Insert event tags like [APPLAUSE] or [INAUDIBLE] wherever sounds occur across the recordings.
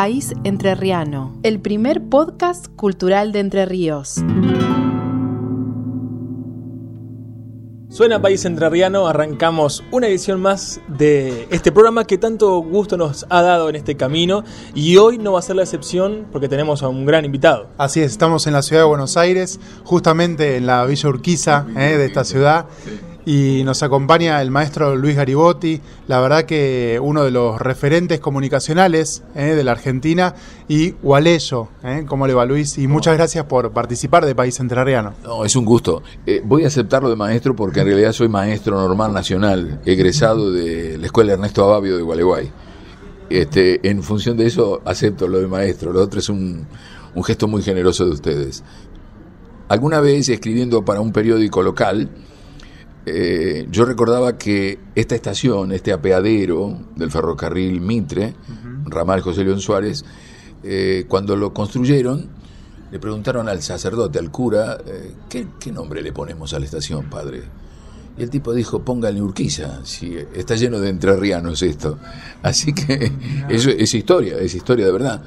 País Entrerriano, el primer podcast cultural de Entre Ríos. Suena País Entrerriano, arrancamos una edición más de este programa que tanto gusto nos ha dado en este camino y hoy no va a ser la excepción porque tenemos a un gran invitado. Así es, estamos en la ciudad de Buenos Aires, justamente en la Villa Urquiza eh, de esta ciudad y nos acompaña el maestro Luis Garibotti, la verdad que uno de los referentes comunicacionales eh, de la Argentina y Gualeyo, eh, ¿cómo le va Luis? Y muchas gracias por participar de País Entrerriano. No, es un gusto. Eh, voy a aceptarlo de maestro porque en realidad soy maestro normal nacional, egresado de la Escuela Ernesto Ababio de Gualeguay. Este, en función de eso acepto lo de maestro, lo otro es un, un gesto muy generoso de ustedes. Alguna vez escribiendo para un periódico local, eh, yo recordaba que esta estación, este apeadero del ferrocarril Mitre, ramal José León Suárez, eh, cuando lo construyeron, le preguntaron al sacerdote, al cura, eh, ¿qué, nombre le ponemos a la estación, padre? Y el tipo dijo, póngale Urquiza, si está lleno de entrerrianos esto. Así que eso es historia, es historia de verdad.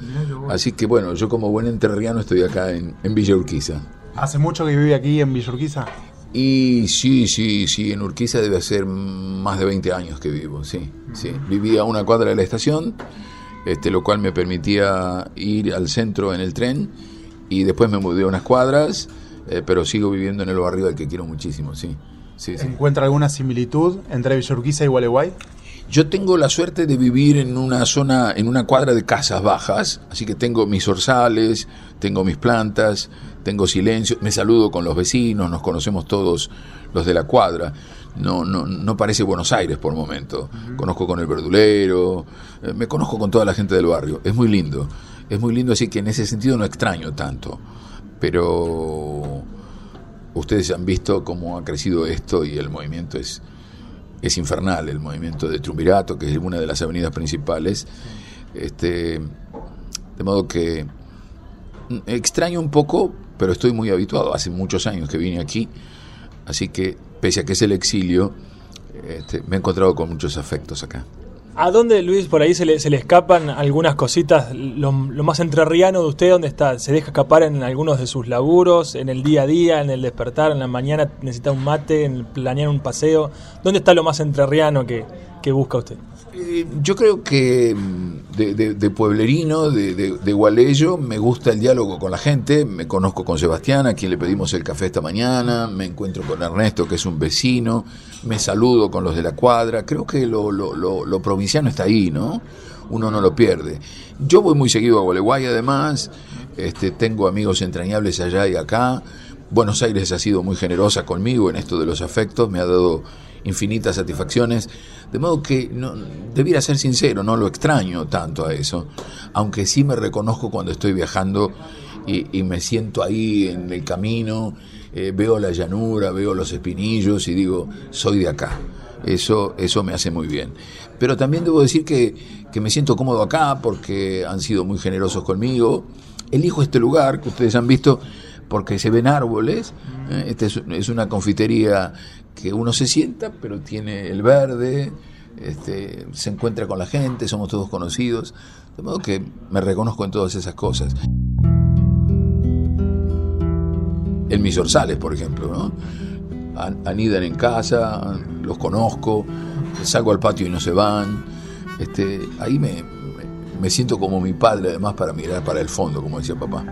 Así que bueno, yo como buen entrerriano estoy acá en, en Villa Urquiza. ¿Hace mucho que vive aquí en Villa Urquiza? Y sí, sí, sí, en Urquiza debe ser más de 20 años que vivo, sí, sí. Vivía a una cuadra de la estación, este, lo cual me permitía ir al centro en el tren y después me mudé a unas cuadras, eh, pero sigo viviendo en el barrio al que quiero muchísimo, sí. sí, ¿Encuentra alguna similitud entre Villa Urquiza y Gualeguay? Yo tengo la suerte de vivir en una zona, en una cuadra de casas bajas, así que tengo mis orzales, tengo mis plantas, tengo silencio, me saludo con los vecinos, nos conocemos todos los de la cuadra. No, no, no parece Buenos Aires por momento. Conozco con el verdulero, eh, me conozco con toda la gente del barrio. Es muy lindo. Es muy lindo, así que en ese sentido no extraño tanto. Pero ustedes han visto cómo ha crecido esto y el movimiento es, es infernal. El movimiento de Trumbirato, que es una de las avenidas principales. Este, de modo que mm, extraño un poco pero estoy muy habituado. Hace muchos años que vine aquí, así que pese a que es el exilio, este, me he encontrado con muchos afectos acá. ¿A dónde, Luis, por ahí se le, se le escapan algunas cositas, lo, más entrerriano de usted, dónde está? ¿Se deja escapar en algunos de sus laburos, en el día a día, en el despertar, en la mañana necesita un mate, en planear un paseo? ¿Dónde está lo más entrerriano que, que busca usted? Eh, yo creo que mm, de, pueblerino, de, de, Gualeyo, me gusta el diálogo con la gente. Me conozco con Sebastián, a quien le pedimos el café esta mañana. Me encuentro con Ernesto, que es un vecino. Me saludo con los de la cuadra. Creo que lo, lo, lo, provinciano está ahí, ¿no? Uno no lo pierde. Yo voy muy seguido a Gualeguay, además. Este, tengo amigos entrañables allá y acá. Buenos Aires ha sido muy generosa conmigo en esto de los afectos. Me ha dado infinitas satisfacciones, de modo que no, debiera ser sincero, no lo extraño tanto a eso, aunque sí me reconozco cuando estoy viajando y, me siento ahí en el camino, eh, veo la llanura, veo los espinillos y digo, soy de acá. Eso, eso me hace muy bien. Pero también debo decir que, que me siento cómodo acá porque han sido muy generosos conmigo. Elijo este lugar que ustedes han visto porque se ven árboles. ¿eh? Esta es, una confitería que uno se sienta, pero tiene el verde, este, se encuentra con la gente, somos todos conocidos. De modo que me reconozco en todas esas cosas. En mis orzales, por ejemplo, ¿no? anidan en casa, los conozco, salgo al patio y no se van. Este, ahí me, me siento como mi padre, además, para mirar para el fondo, como decía papá.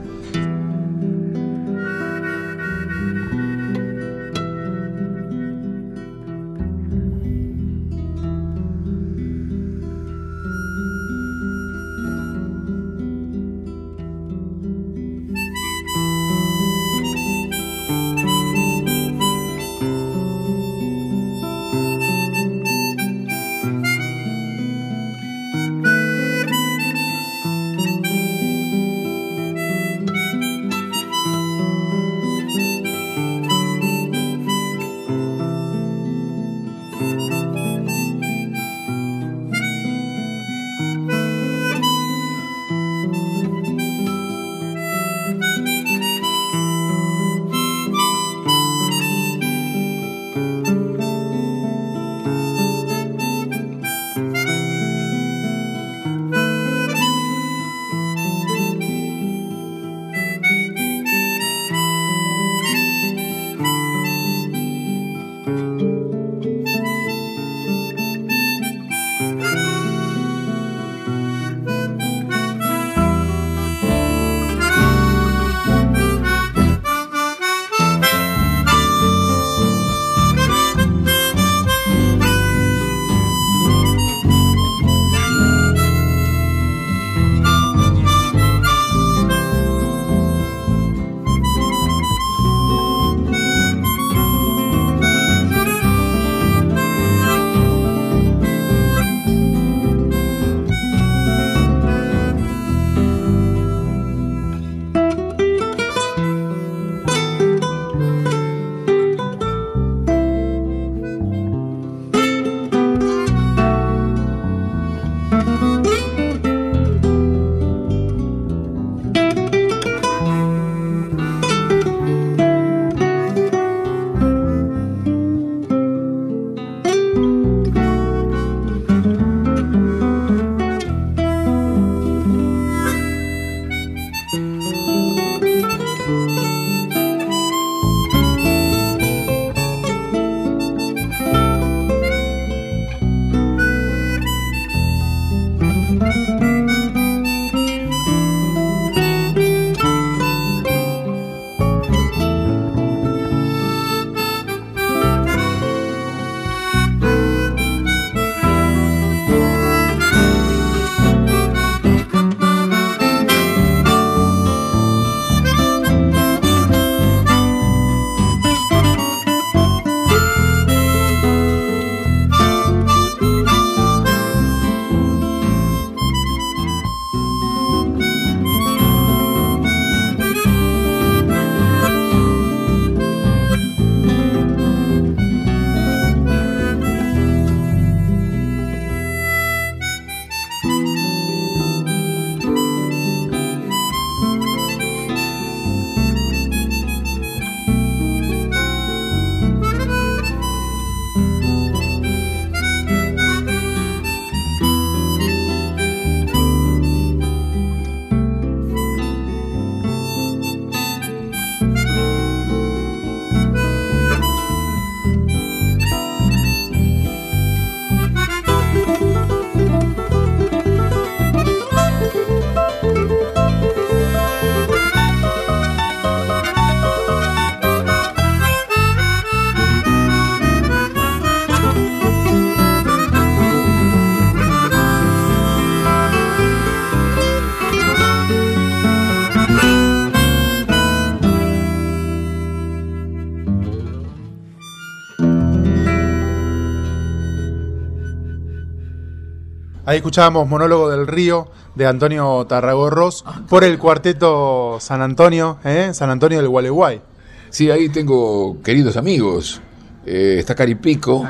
Ahí escuchábamos Monólogo del Río de Antonio Tarragorros por el cuarteto San Antonio, ¿eh? San Antonio del Gualeguay. Sí, ahí tengo queridos amigos. Eh, está Caripico.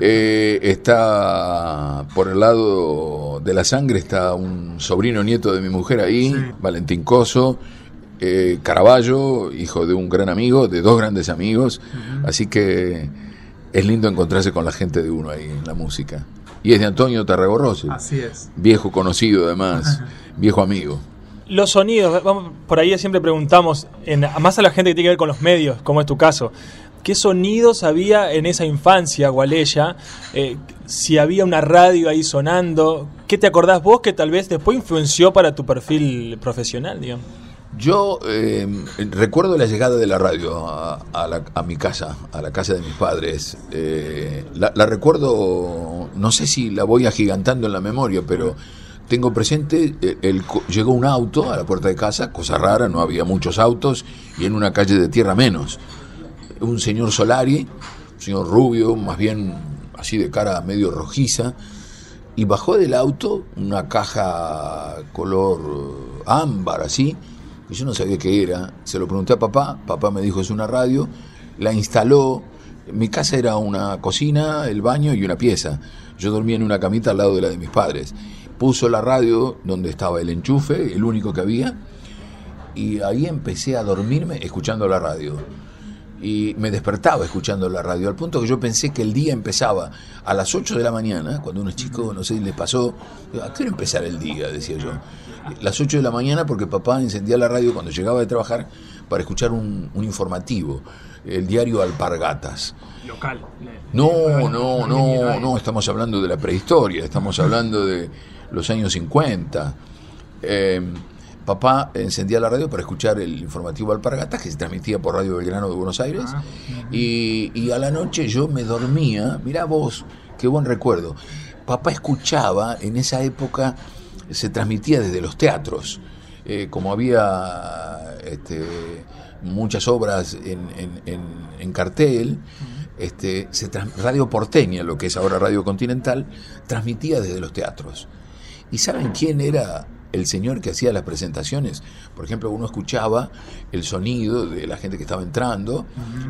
Eh, está por el lado de la sangre, está un sobrino nieto de mi mujer ahí, Valentín Coso. Eh, Caraballo, hijo de un gran amigo, de dos grandes amigos. Así que es lindo encontrarse con la gente de uno ahí en la música. Y es de Antonio Tarragorrosi. Así es. Viejo conocido además, viejo amigo. Los sonidos, vamos, por ahí siempre preguntamos, en, más a la gente que tiene que ver con los medios, como es tu caso, ¿qué sonidos había en esa infancia, Gualeya? Eh, si había una radio ahí sonando, ¿qué te acordás vos que tal vez después influenció para tu perfil profesional, digamos? Yo eh, recuerdo la llegada de la radio a, mi casa, a la casa de mis padres. Eh, la, recuerdo, no sé si la voy agigantando en la memoria, pero tengo presente, eh, llegó un auto a la puerta de casa, cosa rara, no había muchos autos, y en una calle de tierra menos. Un señor Solari, un señor rubio, más bien así de cara medio rojiza, y bajó del auto una caja color ámbar, así, que yo no sabía qué era. Se lo pregunté a papá, papá me dijo es una radio, la instaló. Mi casa era una cocina, el baño y una pieza. Yo dormía en una camita al lado de la de mis padres. Puso la radio donde estaba el enchufe, el único que había, y ahí empecé a dormirme escuchando la radio y me despertaba escuchando la radio, al punto que yo pensé que el día empezaba a las 8 de la mañana, cuando uno es chico, no sé, les pasó, ¿a qué hora empezar el día? decía yo. Las 8 de la mañana porque papá encendía la radio cuando llegaba de trabajar para escuchar un, informativo, el diario Alpargatas. Local. No, no, no, no, estamos hablando de la prehistoria, estamos hablando de los años 50. Eh, papá encendía la radio para escuchar el informativo Alpargatas, que se transmitía por Radio Belgrano de Buenos Aires, ah, y, a la noche yo me dormía, mirá vos, qué buen recuerdo, papá escuchaba, en esa época se transmitía desde los teatros, eh, como había este, muchas obras en, cartel, este, se Radio Porteña, lo que es ahora Radio Continental, transmitía desde los teatros. ¿Y saben quién era el señor que hacía las presentaciones. Por ejemplo, uno escuchaba el sonido de la gente que estaba entrando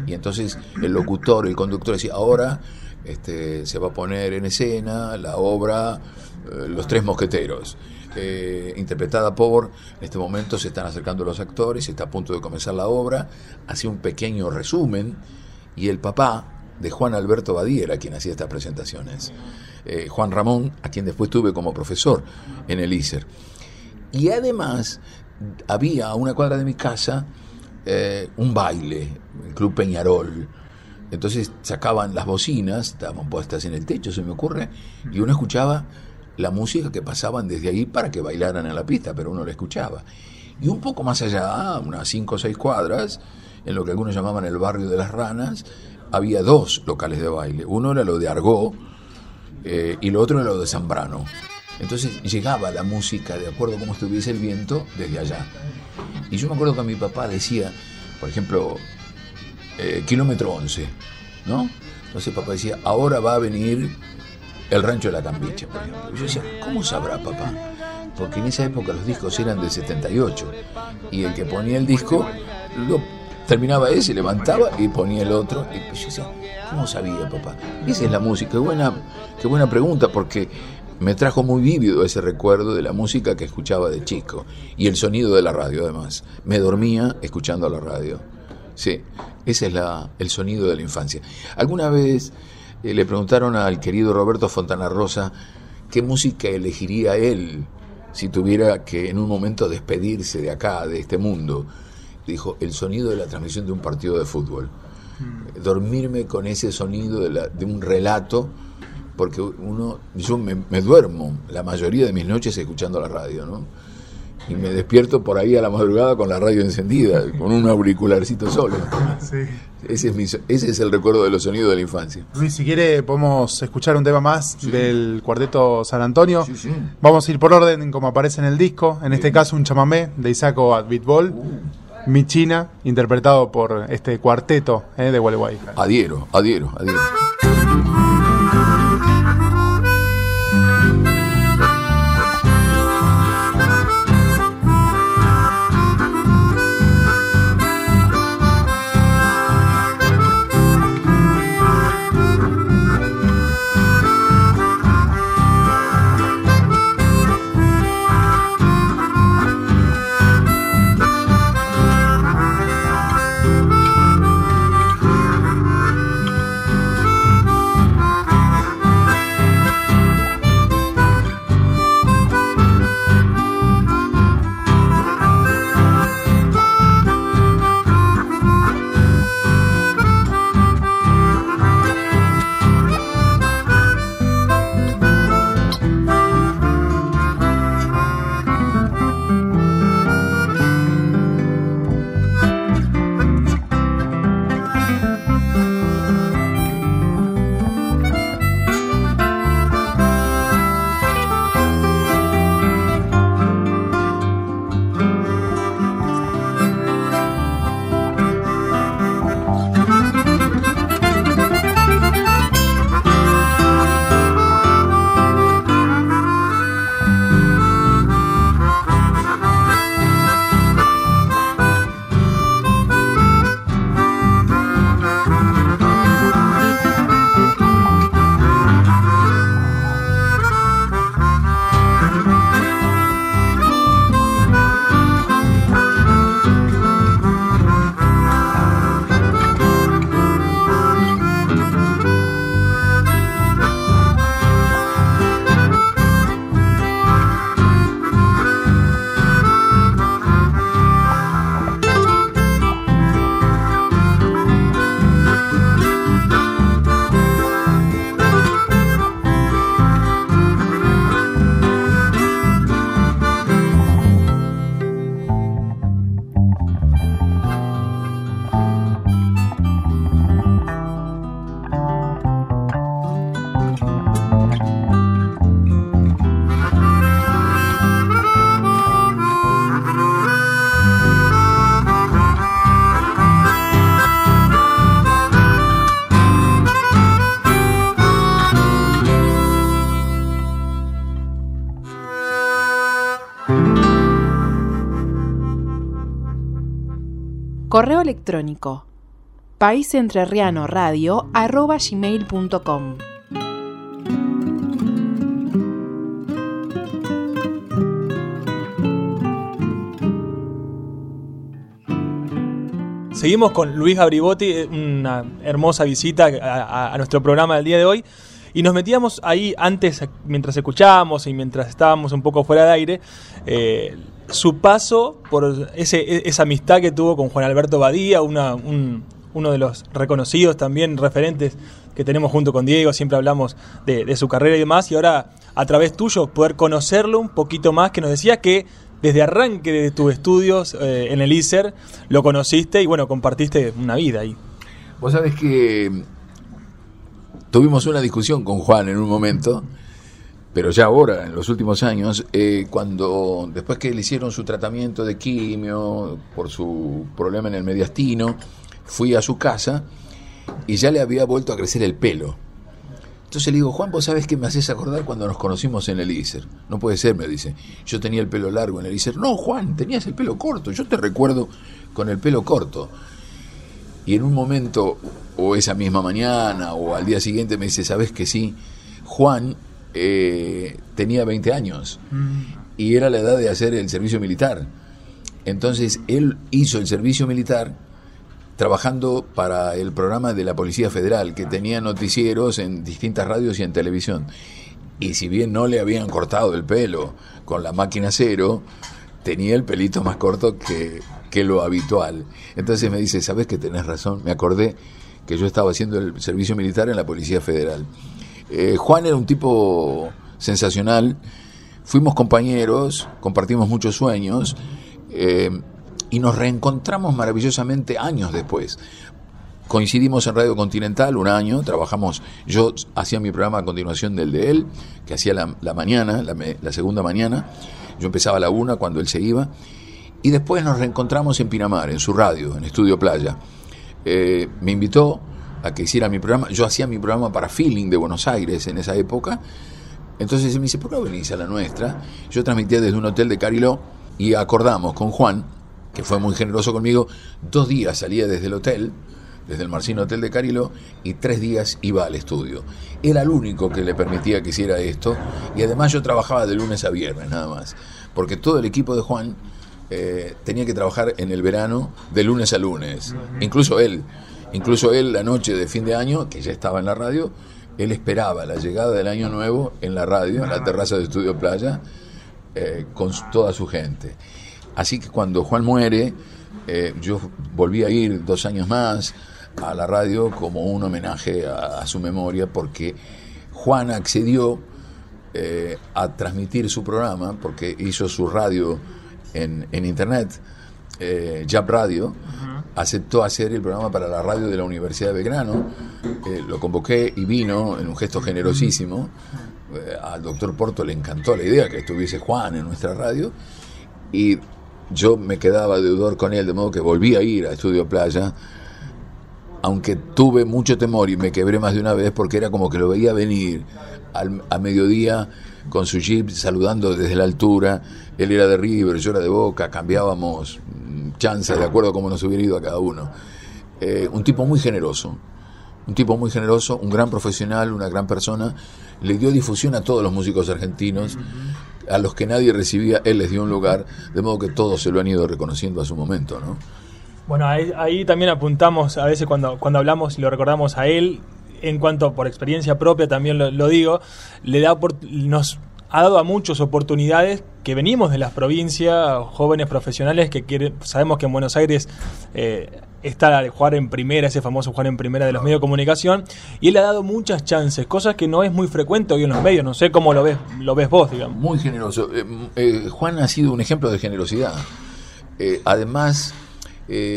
y entonces el locutor, el conductor decía, ahora este, se va a poner en escena la obra eh, Los Tres Mosqueteros. Eh, interpretada por, en este momento se están acercando los actores, está a punto de comenzar la obra, hacía un pequeño resumen y el papá de Juan Alberto Badiera, quien hacía estas presentaciones. Eh, Juan Ramón, a quien después tuve como profesor en el ISER. Y además había a una cuadra de mi casa eh, un baile, el Club Peñarol. Entonces sacaban las bocinas, estaban puestas en el techo, se me ocurre, y uno escuchaba la música que pasaban desde ahí para que bailaran en la pista, pero uno la escuchaba. Y un poco más allá, unas cinco o seis cuadras, en lo que algunos llamaban el barrio de las ranas, había dos locales de baile. Uno era lo de Argó eh, y lo otro era lo de Zambrano. Entonces llegaba la música de acuerdo a cómo estuviese el viento desde allá. Y yo me acuerdo que mi papá decía, por ejemplo, eh, kilómetro 11, ¿no? Entonces papá decía, ahora va a venir el rancho de la Cambiche, por ejemplo. Y yo decía, ¿cómo sabrá papá? Porque en esa época los discos eran de 78 y el que ponía el disco terminaba ese, levantaba y ponía el otro. Y yo decía, ¿cómo sabía papá? Esa es la música. Buena, qué buena pregunta porque me trajo muy vívido ese recuerdo de la música que escuchaba de chico y el sonido de la radio además. Me dormía escuchando la radio. Sí, ese es la, el sonido de la infancia. Alguna vez eh, le preguntaron al querido Roberto Fontana Rosa qué música elegiría él si tuviera que en un momento despedirse de acá, de este mundo. Dijo, el sonido de la transmisión de un partido de fútbol. Mm. Dormirme con ese sonido de, de un relato porque uno, yo me, duermo la mayoría de mis noches escuchando la radio, ¿no? Y me despierto por ahí a la madrugada con la radio encendida, con un auricularcito solo. [LAUGHS] Sí. Ese, es ese es el recuerdo de los sonidos de la infancia. Luis, si quiere podemos escuchar un tema más del cuarteto San Antonio. Sí, Vamos a ir por orden como aparece en el disco. En este caso un chamamé de Isaco Advitbol. Uh. Mi China, interpretado por este cuarteto eh, de Gualeguay. Adhiero, adhiero, adhiero. Electrónico paisentrerrianoradio.com Seguimos con Luis Gabribotti, eh, una hermosa visita a, nuestro programa del día de hoy. Y nos metíamos ahí antes, mientras escuchábamos y mientras estábamos un poco fuera de aire, eh, su paso por esa amistad que tuvo con Juan Alberto Badía, uno de los reconocidos también referentes que tenemos junto con Diego, siempre hablamos de, su carrera y demás, y ahora a través tuyo poder conocerlo un poquito más, que nos decía que desde arranque de tus estudios eh, en el ISER lo conociste y bueno, compartiste una vida ahí. Vos sabés que tuvimos una discusión con Juan en un momento, pero ya ahora, en los últimos años, eh, cuando después que le hicieron su tratamiento de quimio por su problema en el mediastino, fui a su casa y ya le había vuelto a crecer el pelo. Entonces le digo, Juan, vos sabés que me haces acordar cuando nos conocimos en el ISER. No puede ser, me dice. Yo tenía el pelo largo en el ISER. No, Juan, tenías el pelo corto. Yo te recuerdo con el pelo corto. Y en un momento, o esa misma mañana, o al día siguiente, me dice, ¿sabes que sí? Juan eh, tenía 20 años mm. y era la edad de hacer el servicio militar. Entonces él hizo el servicio militar trabajando para el programa de la Policía Federal, que tenía noticieros en distintas radios y en televisión. Y si bien no le habían cortado el pelo con la máquina cero, tenía el pelito más corto que, que lo habitual. Entonces me dice, ¿sabes que tenés razón? Me acordé que yo estaba haciendo el servicio militar en la Policía Federal. Eh, Juan era un tipo sensacional, fuimos compañeros, compartimos muchos sueños eh, y nos reencontramos maravillosamente años después. Coincidimos en Radio Continental un año, trabajamos, yo hacía mi programa a continuación del de él, que hacía la, mañana, la, segunda mañana, yo empezaba a la una cuando él se iba, y después nos reencontramos en Pinamar, en su radio, en Estudio Playa. Eh, me invitó a que hiciera mi programa, yo hacía mi programa para Feeling de Buenos Aires en esa época, entonces me dice, ¿por qué no venís a la nuestra? Yo transmitía desde un hotel de Cariló y acordamos con Juan, que fue muy generoso conmigo, dos días salía desde el hotel, desde el Marcino Hotel de Cariló, y tres días iba al estudio. Era el único que le permitía que hiciera esto, y además yo trabajaba de lunes a viernes nada más, porque todo el equipo de Juan eh, tenía que trabajar en el verano de lunes a lunes. Incluso él, incluso él la noche de fin de año, que ya estaba en la radio, él esperaba la llegada del año nuevo en la radio, en la terraza de Estudio Playa, eh, con toda su gente. Así que cuando Juan muere, eh, yo volví a ir dos años más a la radio como un homenaje a, su memoria, porque Juan accedió a transmitir su programa, porque hizo su radio en, internet, eh, Jab Radio, aceptó hacer el programa para la radio de la Universidad de Belgrano. Lo convoqué y vino en un gesto generosísimo. Eh, al doctor Porto le encantó la idea que estuviese Juan en nuestra radio. Y yo me quedaba deudor con él, de modo que volví a ir a Estudio Playa. Aunque tuve mucho temor y me quebré más de una vez porque era como que lo veía venir al, a mediodía con su jeep saludando desde la altura. Él era de River, yo era de Boca, cambiábamos chances de acuerdo a cómo nos hubiera ido a cada uno. Eh, un tipo muy generoso, un tipo muy generoso, un gran profesional, una gran persona. Le dio difusión a todos los músicos argentinos, a los que nadie recibía, él les dio un lugar, de modo que todos se lo han ido reconociendo a su momento, ¿no? Bueno, ahí, también apuntamos, a veces cuando, cuando hablamos y lo recordamos a él, en cuanto por experiencia propia también lo, digo, le da nos ha dado a muchas oportunidades que venimos de las provincias, jóvenes profesionales que quieren, sabemos que en Buenos Aires eh, está el jugar en primera, ese famoso jugar en primera de los medios de comunicación, y él ha dado muchas chances, cosas que no es muy frecuente hoy en los medios, no sé cómo lo ves, lo ves vos, digamos. Muy generoso. Eh, eh, Juan ha sido un ejemplo de generosidad. además,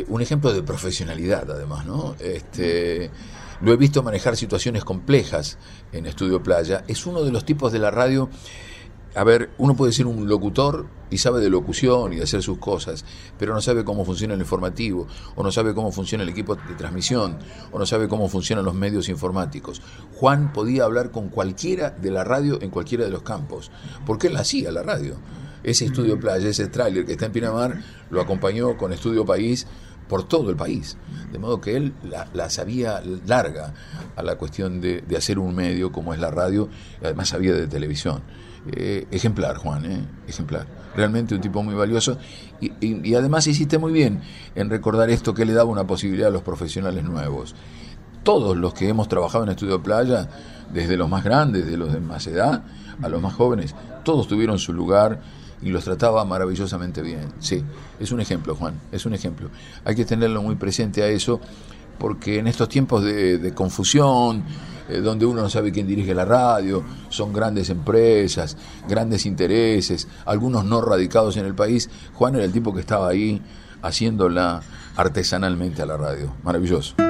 un ejemplo de profesionalidad, además, ¿no? Este lo he visto manejar situaciones complejas en Estudio Playa. Es uno de los tipos de la radio a ver, uno puede ser un locutor y sabe de locución y de hacer sus cosas, pero no sabe cómo funciona el informativo, o no sabe cómo funciona el equipo de transmisión, o no sabe cómo funcionan los medios informáticos. Juan podía hablar con cualquiera de la radio en cualquiera de los campos, porque él hacía la radio. Ese estudio playa, ese tráiler que está en Pinamar, lo acompañó con Estudio País por todo el país. De modo que él la, sabía larga a la cuestión de, hacer un medio como es la radio, y además sabía de televisión. Eh, ejemplar, Juan, eh, ejemplar. Realmente un tipo muy valioso. Y, además hiciste muy bien en recordar esto que le daba una posibilidad a los profesionales nuevos. Todos los que hemos trabajado en Estudio Playa, desde los más grandes, de los de más edad, a los más jóvenes, todos tuvieron su lugar y los trataba maravillosamente bien. Sí, es un ejemplo, Juan, es un ejemplo. Hay que tenerlo muy presente a eso, porque en estos tiempos de, confusión, eh, donde uno no sabe quién dirige la radio, son grandes empresas, grandes intereses, algunos no radicados en el país, Juan era el tipo que estaba ahí haciéndola artesanalmente a la radio. Maravilloso.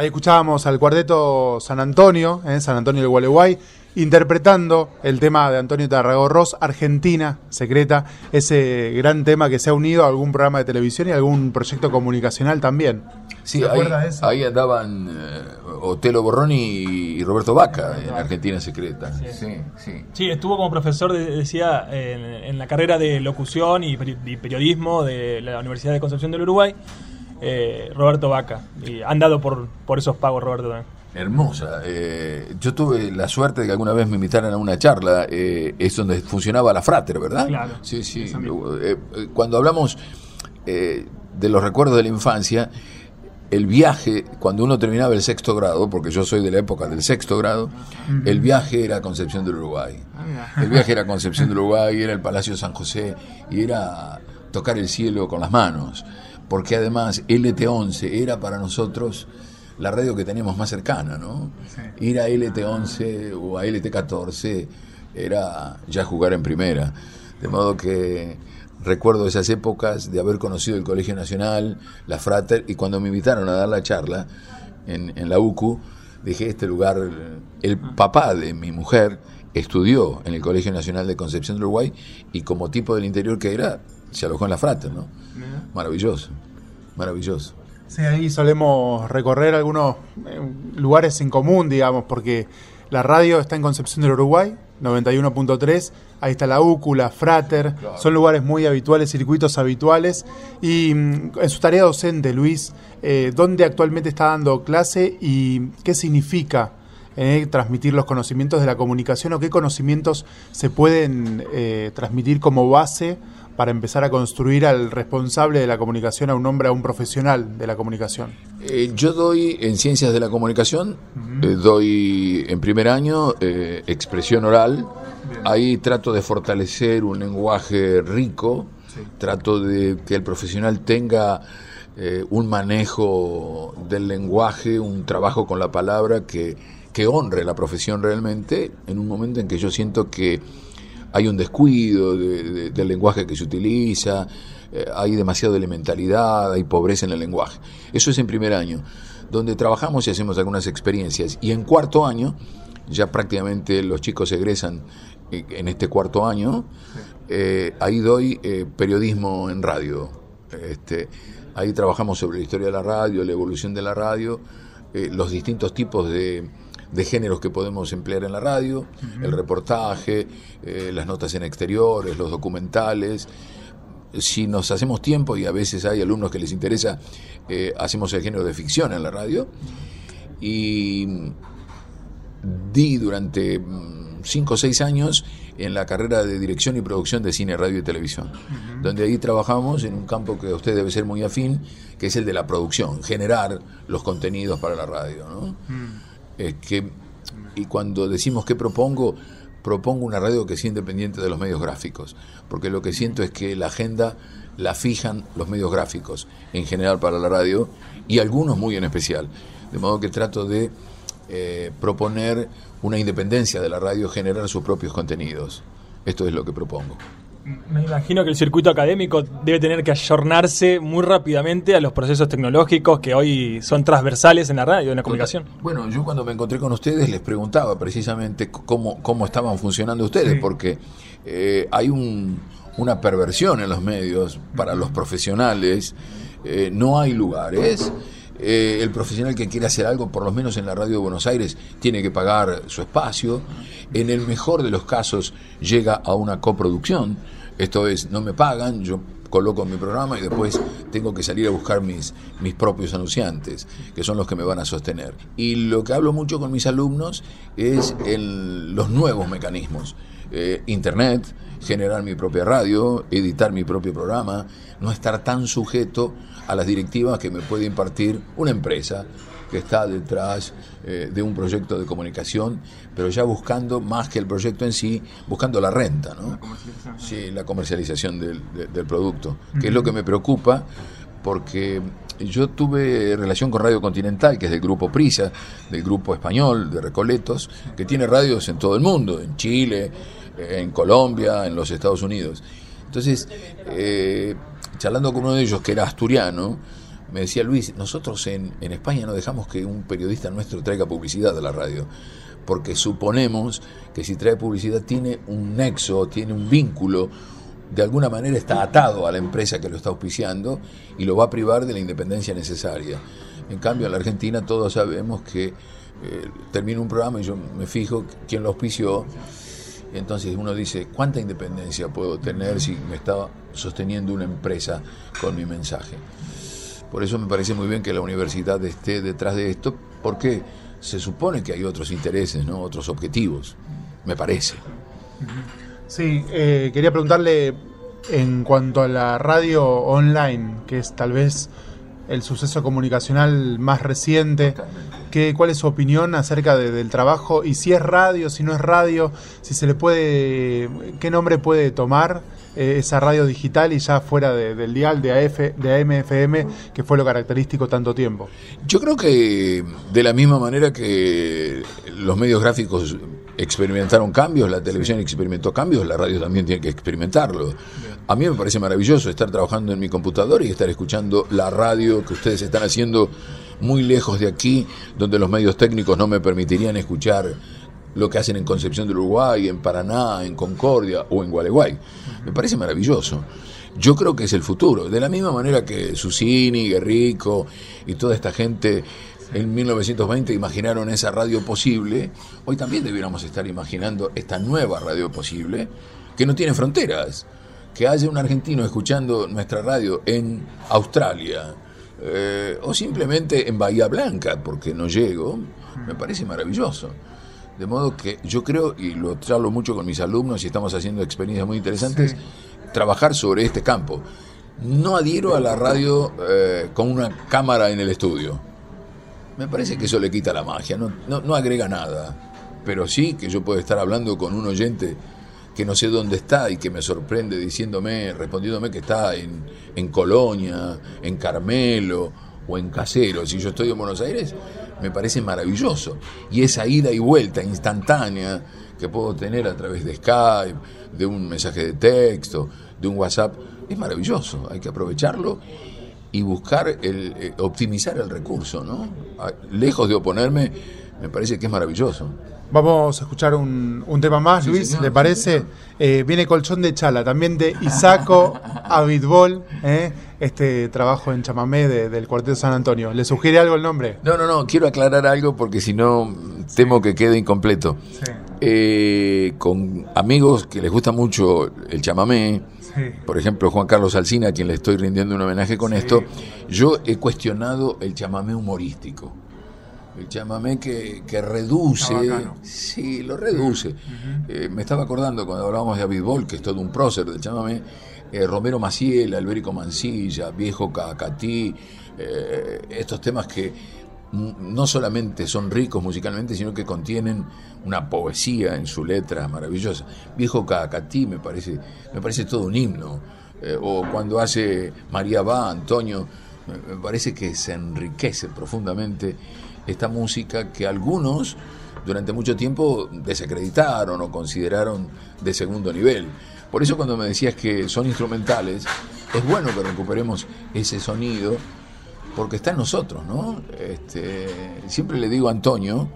Ahí escuchábamos al cuarteto San Antonio, ¿eh? San Antonio del Gualeguay, interpretando el tema de Antonio Tarragorros, Argentina Secreta, ese gran tema que se ha unido a algún programa de televisión y a algún proyecto comunicacional también. Sí, ahí, ahí, andaban eh, Otelo Borroni y Roberto Vaca en Argentina Secreta. Sí, sí. sí. estuvo como profesor, decía, en, la carrera de locución y, periodismo de la Universidad de Concepción del Uruguay. Eh, Roberto Vaca. Y han dado por, por esos pagos, Roberto, también. Hermosa. Eh, yo tuve la suerte de que alguna vez me invitaran a una charla. Eh, es donde funcionaba la Frater, ¿verdad? Claro. Sí, sí. cuando hablamos de los recuerdos de la infancia, el viaje, cuando uno terminaba el sexto grado, porque yo soy de la época del sexto grado, el viaje era Concepción del Uruguay. Ah, el viaje era Concepción del Uruguay, era el Palacio San José, y era tocar el cielo con las manos porque además LT11 era para nosotros la radio que teníamos más cercana, ¿no? Ir a LT11 o a LT14 era ya jugar en primera. De modo que recuerdo esas épocas de haber conocido el Colegio Nacional, la Frater, y cuando me invitaron a dar la charla en, en la UCU, dije, este lugar, el papá de mi mujer estudió en el Colegio Nacional de Concepción del Uruguay y como tipo del interior que era, se alojó en la Frater, ¿no? Maravilloso, maravilloso. Sí, ahí solemos recorrer algunos eh, lugares en común, digamos, porque la radio está en Concepción del Uruguay, 91.3, ahí está la UCU, Frater, son lugares muy habituales, circuitos habituales. Y mm, en su tarea docente, Luis, eh, ¿dónde actualmente está dando clase y qué significa eh, transmitir los conocimientos de la comunicación o qué conocimientos se pueden transmitir como base para empezar a construir al responsable de la comunicación, a un hombre, a un profesional de la comunicación? Eh, yo doy en ciencias de la comunicación, eh, doy en primer año eh, expresión oral, ahí trato de fortalecer un lenguaje rico, trato de que el profesional tenga un manejo del lenguaje, un trabajo con la palabra que, que honre la profesión realmente, en un momento en que yo siento que hay un descuido del lenguaje que se utiliza, eh, hay demasiada elementalidad, hay pobreza en el lenguaje. Eso es en primer año, donde trabajamos y hacemos algunas experiencias. Y en cuarto año, ya prácticamente los chicos egresan eh, en este cuarto año, eh, ahí doy periodismo en radio. Este, ahí trabajamos sobre la historia de la radio, la evolución de la radio, los distintos tipos de de géneros que podemos emplear en la radio, el reportaje, eh, las notas en exteriores, los documentales. Si nos hacemos tiempo, y a veces hay alumnos que les interesa, eh, hacemos el género de ficción en la radio. Y di durante mm, cinco o seis años en la carrera de dirección y producción de cine, radio y televisión, donde ahí trabajamos en un campo que a usted debe ser muy afín, que es el de la producción, generar los contenidos para la radio. ¿no? Que, y cuando decimos que propongo, propongo una radio que sea independiente de los medios gráficos, porque lo que siento es que la agenda la fijan los medios gráficos en general para la radio y algunos muy en especial. De modo que trato de eh, proponer una independencia de la radio, generar sus propios contenidos. Esto es lo que propongo. Me imagino que el circuito académico debe tener que ayornarse muy rápidamente a los procesos tecnológicos que hoy son transversales en la radio, en la comunicación. Bueno, yo cuando me encontré con ustedes les preguntaba precisamente cómo, cómo estaban funcionando ustedes, porque eh, hay una perversión en los medios para los profesionales, eh, no hay lugares. Eh, el profesional que quiere hacer algo, por lo menos en la radio de Buenos Aires, tiene que pagar su espacio. En el mejor de los casos llega a una coproducción. Esto es, no me pagan, yo coloco mi programa y después tengo que salir a buscar mis, mis propios anunciantes, que son los que me van a sostener. Y lo que hablo mucho con mis alumnos es en los nuevos mecanismos. Eh, internet, generar mi propia radio, editar mi propio programa, no estar tan sujeto a las directivas que me puede impartir una empresa que está detrás eh, de un proyecto de comunicación, pero ya buscando más que el proyecto en sí, buscando la renta, ¿no? La sí, la comercialización del, del producto, que es lo que me preocupa, porque yo tuve relación con Radio Continental, que es del grupo Prisa, del grupo español de Recoletos, que tiene radios en todo el mundo, en Chile, en Colombia, en los Estados Unidos. Entonces, eh, charlando con uno de ellos que era asturiano, me decía Luis, nosotros en, en España no dejamos que un periodista nuestro traiga publicidad a la radio, porque suponemos que si trae publicidad tiene un nexo, tiene un vínculo, de alguna manera está atado a la empresa que lo está auspiciando y lo va a privar de la independencia necesaria. En cambio, en la Argentina todos sabemos que eh, termina un programa y yo me fijo quién lo auspició. Entonces uno dice, ¿cuánta independencia puedo tener si me está sosteniendo una empresa con mi mensaje? Por eso me parece muy bien que la universidad esté detrás de esto, porque se supone que hay otros intereses, ¿no? otros objetivos, me parece. Sí, eh, quería preguntarle en cuanto a la radio online, que es tal vez el suceso comunicacional más reciente, ¿qué, ¿cuál es su opinión acerca del trabajo? Y si es radio, si no es radio, si se le puede, ¿qué nombre puede tomar eh, esa radio digital y ya fuera del dial de, AF, de AMFM, que fue lo característico tanto tiempo? Yo creo que de la misma manera que los medios gráficos experimentaron cambios, la televisión experimentó cambios, la radio también tiene que experimentarlo. A mí me parece maravilloso estar trabajando en mi computadora y estar escuchando la radio que ustedes están haciendo muy lejos de aquí, donde los medios técnicos no me permitirían escuchar lo que hacen en Concepción del Uruguay, en Paraná, en Concordia o en Gualeguay. Me parece maravilloso. Yo creo que es el futuro. De la misma manera que Susini, Guerrico y toda esta gente en 1920 imaginaron esa radio posible, hoy también debiéramos estar imaginando esta nueva radio posible que no tiene fronteras. Que haya un argentino escuchando nuestra radio en Australia eh, o simplemente en Bahía Blanca, porque no llego, me parece maravilloso. De modo que yo creo, y lo charlo mucho con mis alumnos y estamos haciendo experiencias muy interesantes, trabajar sobre este campo. No adhiero a la radio eh, con una cámara en el estudio me parece que eso le quita la magia, no, no, agrega nada. Pero sí que yo puedo estar hablando con un oyente que no sé dónde está y que me sorprende diciéndome, respondiéndome que está en, en Colonia, en Carmelo o en Casero. Si yo estoy en Buenos Aires, me parece maravilloso. Y esa ida y vuelta instantánea que puedo tener a través de Skype, de un mensaje de texto, de un WhatsApp, es maravilloso. Hay que aprovecharlo y buscar el, eh, optimizar el recurso, ¿no? Lejos de oponerme, me parece que es maravilloso. Vamos a escuchar un, un tema más, Luis, ¿le parece? Eh, viene Colchón de Chala, también de Isaco Avidbol, ¿eh? este trabajo en chamamé del Cuarteto San Antonio. ¿Le sugiere algo el nombre? No, no, no, quiero aclarar algo porque si no temo que quede incompleto. con amigos que les gusta mucho el chamamé, por ejemplo, Juan Carlos Alcina, a quien le estoy rindiendo un homenaje con esto, yo he cuestionado el chamamé humorístico. El chamamé que, reduce, sí, lo reduce. Eh, me estaba acordando cuando hablábamos de David Bol, que es todo un prócer del chamamé, eh, Romero Maciel, Alberico Mancilla, Viejo Cacatí, eh, estos temas que no solamente son ricos musicalmente, sino que contienen una poesía en su letra maravillosa. Viejo Cacatí me parece, me parece todo un himno. O cuando hace María Va, Antonio, me parece que se enriquece profundamente esta música que algunos durante mucho tiempo desacreditaron o consideraron de segundo nivel. Por eso cuando me decías que son instrumentales, es bueno que recuperemos ese sonido porque está en nosotros, ¿no? Este, siempre le digo a Antonio,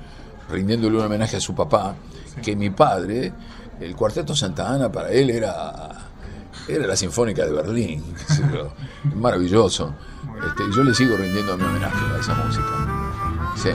rindiéndole un homenaje a su papá, que mi padre, el cuarteto Santa Ana para él era, era la Sinfónica de Berlín, [LAUGHS] maravilloso. Este, yo le sigo rindiendo mi homenaje a esa música. Sí.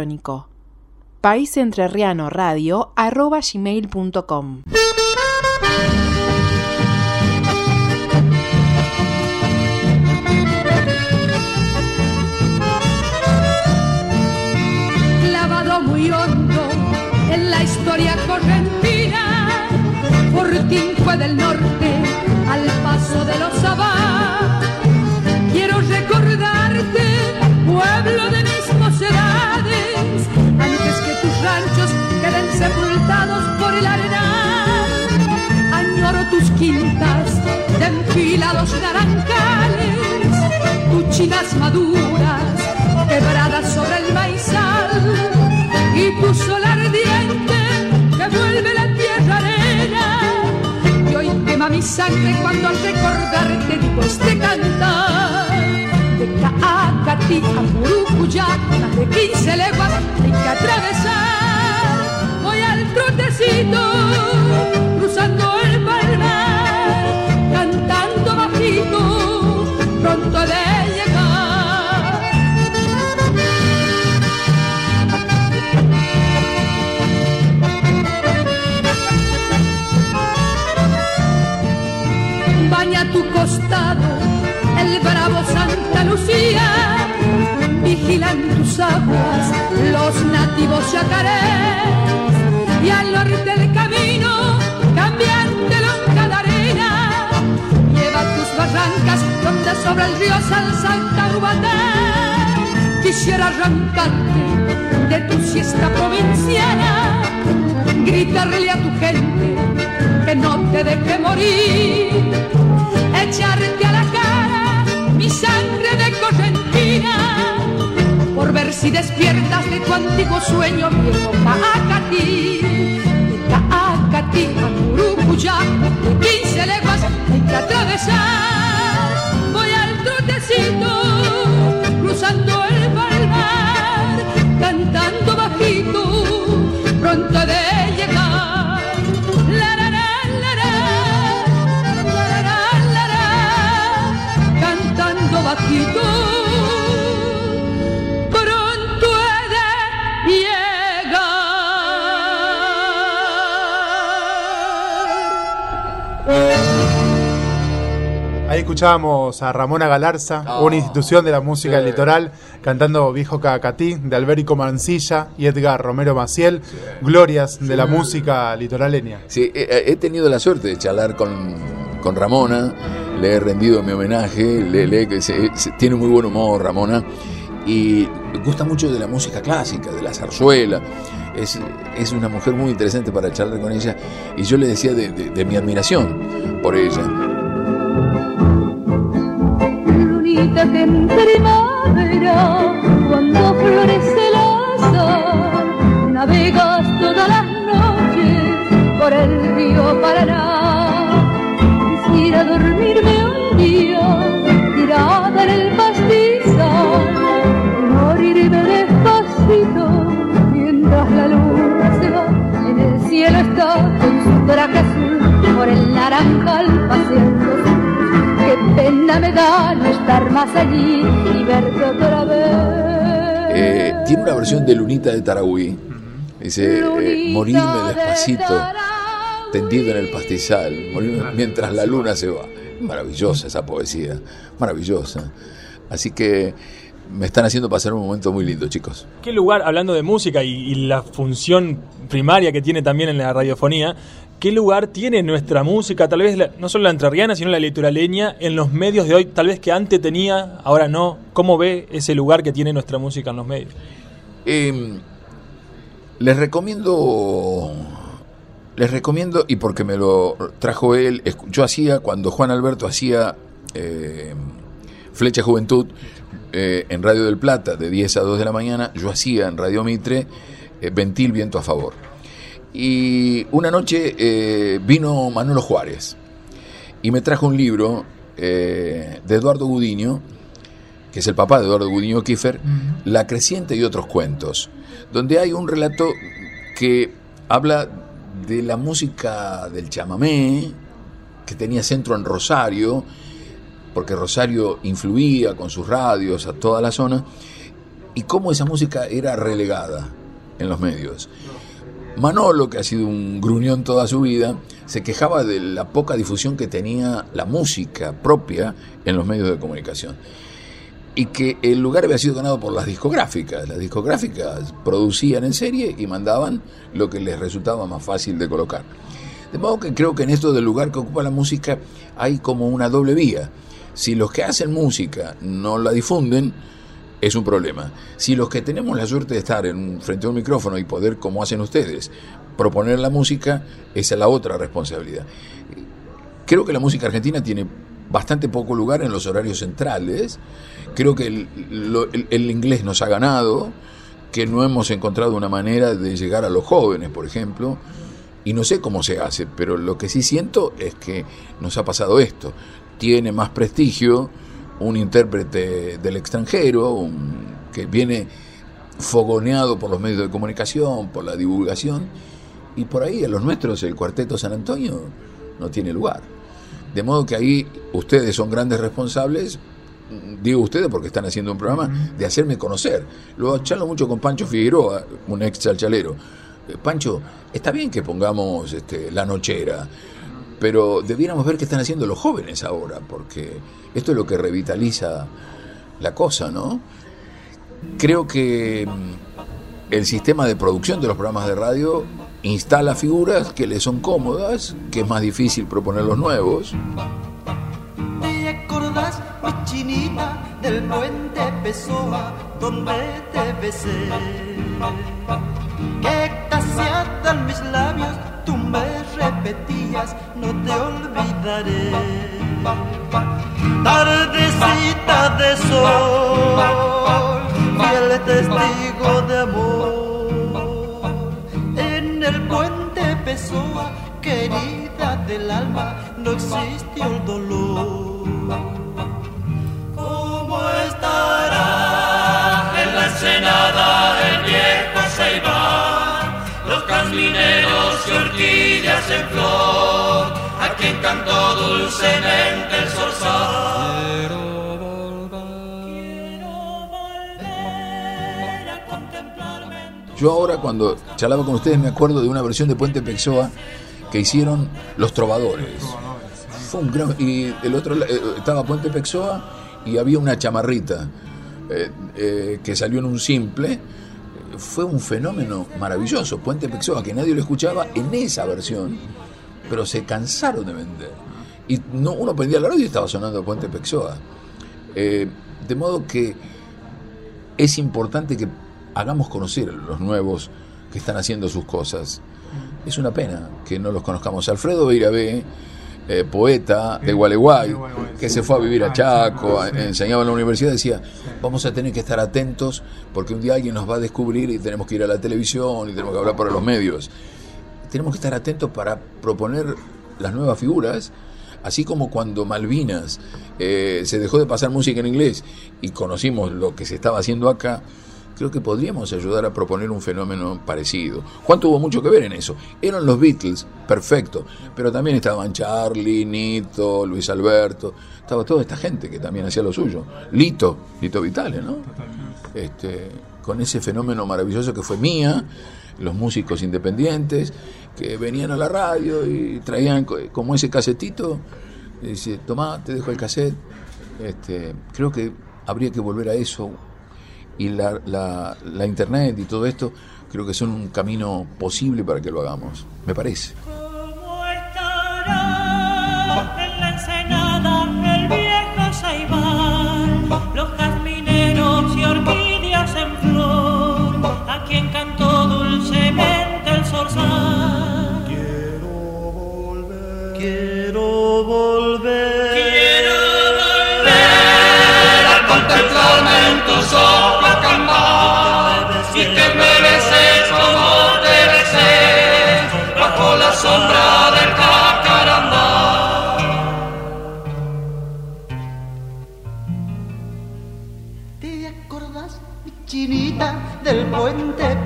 Electrónico paisentrerrianoradio.com. Clavado muy hondo en la historia correntina, Fortín fue del norte al paso de los Sabá. Tus quintas de enfilados naranjales, cuchinas maduras quebradas sobre el maizal y tu sol ardiente que vuelve la tierra arena. Y hoy quema mi sangre cuando al recordarte digo este cantar. De Caacatí a Murucuyá, más de 15 leguas hay que atravesar. Voy al trotecito, cruzando pronto de baña tu costado el bravo Santa Lucía, vigilan tus aguas los nativos yacarés, y al norte del camino cambian de lonja de arena, lleva tus barrancas sobre el río Salsalta Ubatá, quisiera arrancarte de tu siesta provinciana, gritarle a tu gente que no te deje morir, echarte a la cara mi sangre de correntina, por ver si despiertas de tu antiguo sueño viejo Caacatí, escuchábamos a Ramona Galarza, Oh. una institución de la música Sí. del litoral, cantando Viejo Cacatí, de Alberico Mancilla y Edgar Romero Maciel, glorias de la música litoraleña. Sí, he, he tenido la suerte de charlar con, con Ramona, le he rendido mi homenaje, le, le- se- se- tiene muy buen humor Ramona y gusta mucho de la música clásica, de la zarzuela. Es, es una mujer muy interesante para charlar con ella y yo le decía de, de- de mi admiración por ella. Que en primavera, cuando florece el azar, navegas todas las noches por el río Paraná. Quisiera dormirme un día, tirada en el pastizal, y morirme despacito, mientras la luna se va, en el cielo está con su traje azul, por el naranjal paseando pena me da no estar más allí y verte otra vez. Eh, tiene una versión de Lunita de Tarahui. Dice, eh, morirme de despacito, Tarahui. tendido en el pastizal, morirme mientras la luna se va. Maravillosa esa poesía, maravillosa. Así que me están haciendo pasar un momento muy lindo, chicos. ¿Qué lugar, hablando de música y, y la función primaria que tiene también en la radiofonía, qué lugar tiene nuestra música, tal vez no solo la entrerriana, sino la litoraleña, en los medios de hoy, tal vez que antes tenía, ahora no? ¿Cómo ve ese lugar que tiene nuestra música en los medios? Eh, les recomiendo, les recomiendo, y porque me lo trajo él, yo hacía, cuando Juan Alberto hacía eh, Flecha Juventud eh, en Radio del Plata, de 10 a 2 de la mañana, yo hacía en Radio Mitre eh, Ventil Viento a Favor. Y una noche eh, vino Manolo Juárez y me trajo un libro eh, de Eduardo Gudiño, que es el papá de Eduardo Gudiño Kiefer, La Creciente y otros cuentos, donde hay un relato que habla de la música del chamamé, que tenía centro en Rosario, porque Rosario influía con sus radios a toda la zona, y cómo esa música era relegada en los medios. Manolo, que ha sido un gruñón toda su vida, se quejaba de la poca difusión que tenía la música propia en los medios de comunicación. Y que el lugar había sido ganado por las discográficas. Las discográficas producían en serie y mandaban lo que les resultaba más fácil de colocar. De modo que creo que en esto del lugar que ocupa la música hay como una doble vía. Si los que hacen música no la difunden, es un problema. Si los que tenemos la suerte de estar en, frente a un micrófono y poder, como hacen ustedes, proponer la música, esa es la otra responsabilidad. Creo que la música argentina tiene bastante poco lugar en los horarios centrales. Creo que el, el inglés nos ha ganado, que no hemos encontrado una manera de llegar a los jóvenes, por ejemplo. Y no sé cómo se hace, pero lo que sí siento es que nos ha pasado esto. Tiene más prestigio un intérprete del extranjero, que viene fogoneado por los medios de comunicación, por la divulgación, y por ahí a los nuestros el Cuarteto San Antonio no tiene lugar. De modo que ahí ustedes son grandes responsables, digo ustedes porque están haciendo un programa, de hacerme conocer. Lo charlo mucho con Pancho Figueroa, un ex chalchalero. Eh, Pancho, está bien que pongamos este, la nochera, pero debiéramos ver qué están haciendo los jóvenes ahora, porque esto es lo que revitaliza la cosa, ¿no? Creo que mm, el sistema de producción de los programas de radio instala figuras que le son cómodas, que es más difícil proponer los nuevos. ¿Te acordás, mi chinita, del puente Pessoa, donde te besé? Que mis labios, me repetías, no te olvidaré tardecita de sol, fiel testigo de amor. En el puente Pessoa, querida del alma, no existió el dolor. En flor quien cantó dulcemente el zorzal. Quiero volver, a contemplarme. Yo ahora cuando charlaba con ustedes me acuerdo de una versión de Puente Pexoa que hicieron Los Trovadores. Fue un gran, y el otro eh, estaba Puente Pexoa y había una chamarrita eh, eh, que salió en un simple fue un fenómeno maravilloso. Puente Pexoa, que nadie lo escuchaba en esa versión, pero se cansaron de vender. Y no, uno prendía la radio y estaba sonando Puente Pexoa. Eh, de modo que es importante que hagamos conocer a los nuevos que están haciendo sus cosas. Es una pena que no los conozcamos. Alfredo Beirabé, eh, poeta de Gualeguay, que se fue a vivir a Chaco, enseñaba en la universidad, decía, vamos a tener que estar atentos porque un día alguien nos va a descubrir y tenemos que ir a la televisión y tenemos que hablar por los medios tenemos que estar atentos para proponer las nuevas figuras, así como cuando Malvinas eh, se dejó de pasar música en inglés y conocimos lo que se estaba haciendo acá, creo que podríamos ayudar a proponer un fenómeno parecido. Juan tuvo mucho que ver en eso. Eran los Beatles, perfecto, pero también estaban Charlie, Nito, Luis Alberto, estaba toda esta gente que también hacía lo suyo. Lito, Lito Vitale, ¿no? Este, con ese fenómeno maravilloso que fue Mía, los músicos independientes, que venían a la radio y traían como ese casetito, y dice, tomá, te dejo el cassette. Este, creo que habría que volver a eso y la, la, la internet y todo esto creo que son un camino posible para que lo hagamos, me parece.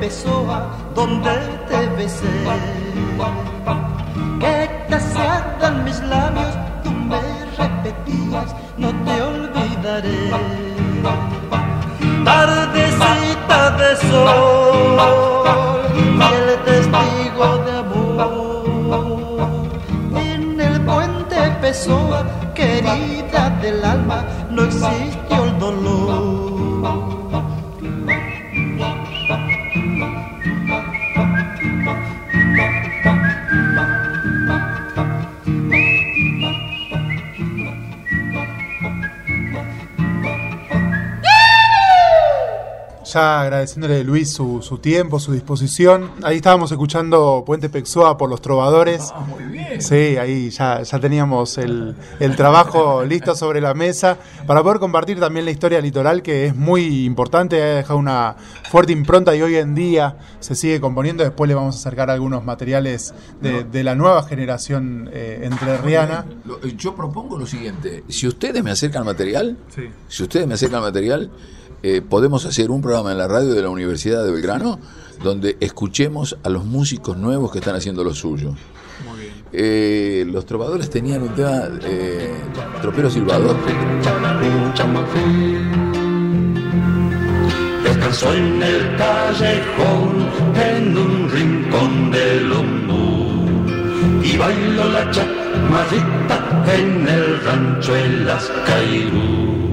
Pessoa donde te besé? Que te mis labios, tú me repetías, no te olvidaré. Tarde luna de sol el testigo de amor. En el puente Pessoa, querida del alma, no existió el dolor. Ya agradeciéndole a Luis su, su tiempo, su disposición. Ahí estábamos escuchando Puente Pexoa por los trovadores. Ah, muy bien. Sí, ahí ya, ya teníamos el, el trabajo [LAUGHS] listo sobre la mesa para poder compartir también la historia litoral que es muy importante, ha dejado una fuerte impronta y hoy en día se sigue componiendo. Después le vamos a acercar algunos materiales de, de la nueva generación eh, entrerriana. Eh, Yo propongo lo siguiente, si ustedes me acercan material, Sí. si ustedes me acercan material, eh, podemos hacer un programa en la radio de la Universidad de Belgrano donde escuchemos a los músicos nuevos que están haciendo lo suyo. Eh, los trovadores tenían un tema, eh, Tropero Silvador. Descansó en el callejón, en un rincón del ombú. Y bailó la chamarrita en el rancho en las Cairú.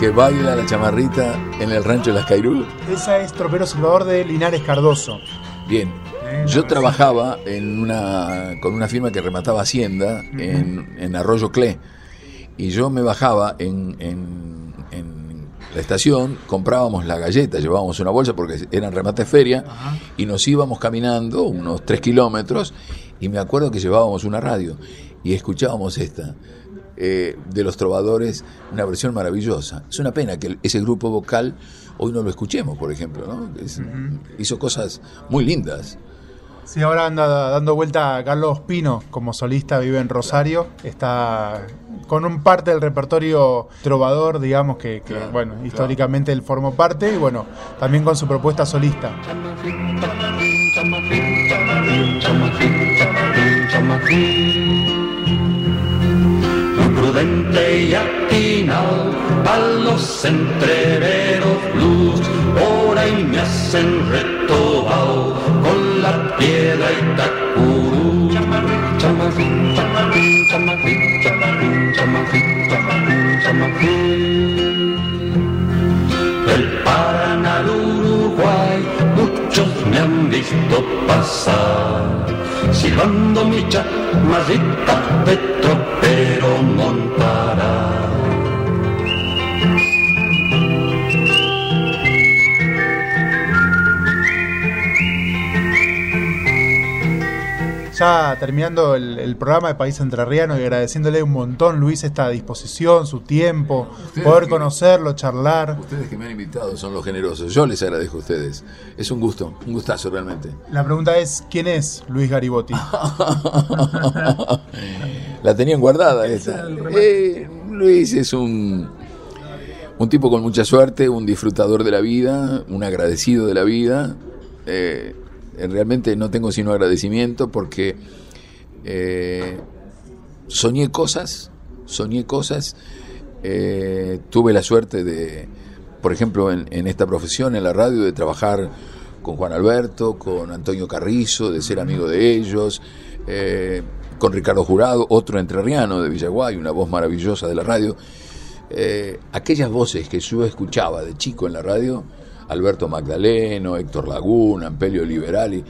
Que baila la chamarrita en el rancho de las Cairú. Esa es Tropero Salvador de Linares Cardoso. Bien, yo trabajaba en una, con una firma que remataba Hacienda en, en Arroyo Clé y yo me bajaba en, en- en la estación, comprábamos la galleta, llevábamos una bolsa porque eran remate feria y nos íbamos caminando unos tres kilómetros y me acuerdo que llevábamos una radio y escuchábamos esta. Eh, de los trovadores, una versión maravillosa. Es una pena que ese grupo vocal hoy no lo escuchemos, por ejemplo, ¿no? Es- Hizo cosas muy lindas. Sí, ahora anda dando vuelta Carlos Pino como solista, vive en Rosario, está con un parte del repertorio trovador, digamos que, que, bueno, históricamente él formó parte y bueno, también con su propuesta solista. Prudente y atinado a los entreveros blues, por ahí me hacen retobao con la piedra y tacurú. Chamarrín, chamarrín, chamarrín, chamarrín, chamarrín, chamarrín, chamarrín. Del Paraná Uruguay, muchos me han visto pasar, silbando mi chamarrita de tropero montará. Ya terminando el, el programa de País Entrerriano y agradeciéndole un montón, Luis, esta disposición, su tiempo, Ustedes poder que- conocerlo, charlar. Ustedes que me han invitado son los generosos. Yo les agradezco a ustedes. Es un gusto, un gustazo realmente. La pregunta es, ¿quién es Luis Garibotti? [LAUGHS] La tenían guardada esa. Eh, Luis es un, un tipo con mucha suerte, un disfrutador de la vida, un agradecido de la vida. Eh, realmente no tengo sino agradecimiento porque eh, soñé cosas, soñé cosas. eh, tuve la suerte de, por ejemplo, en, esta profesión, en la radio, de trabajar con Juan Alberto, con Antonio Carrizo, de ser amigo de ellos, eh, con Ricardo Jurado, otro entrerriano de Villaguay, una voz maravillosa de la radio. Eh, aquellas voces que yo escuchaba de chico en la radio, Alberto Magdaleno, Héctor Laguna, Ampelio Liberali,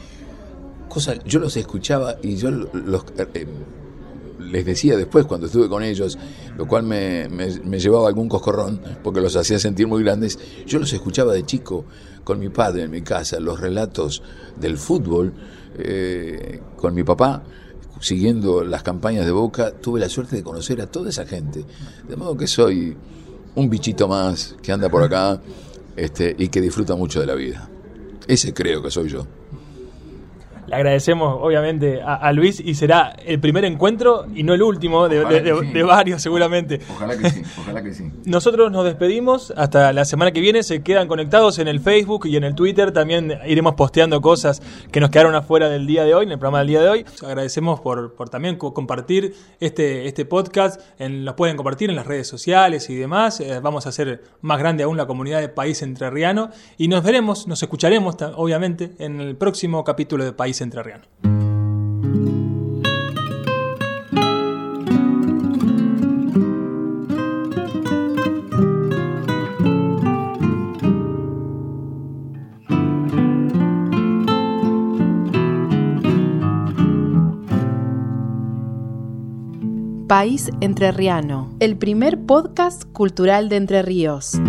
cosas, yo los escuchaba y yo los, eh, les decía después cuando estuve con ellos, lo cual me, me- me llevaba algún coscorrón porque los hacía sentir muy grandes, yo los escuchaba de chico con mi padre en mi casa, los relatos del fútbol, eh, con mi papá, siguiendo las campañas de Boca, tuve la suerte de conocer a toda esa gente, de modo que soy un bichito más que anda por acá este, y que disfruta mucho de la vida. Ese creo que soy yo. Le agradecemos obviamente a, a Luis y será el primer encuentro y no el último de, Ojalá de- que de- sí. de varios seguramente. Ojalá que sí, ojalá que sí. [LAUGHS] Nosotros nos despedimos hasta la semana que viene. Se quedan conectados en el Facebook y en el Twitter. También iremos posteando cosas que nos quedaron afuera del día de hoy, en el programa del día de hoy. Agradecemos por, por también co- compartir este, este podcast. En, los pueden compartir en las redes sociales y demás. Eh, vamos a hacer más grande aún la comunidad de País Entrerriano. Y nos veremos, nos escucharemos obviamente en el próximo capítulo de País Entrerriano. País Entrerriano, el primer podcast cultural de Entre Ríos.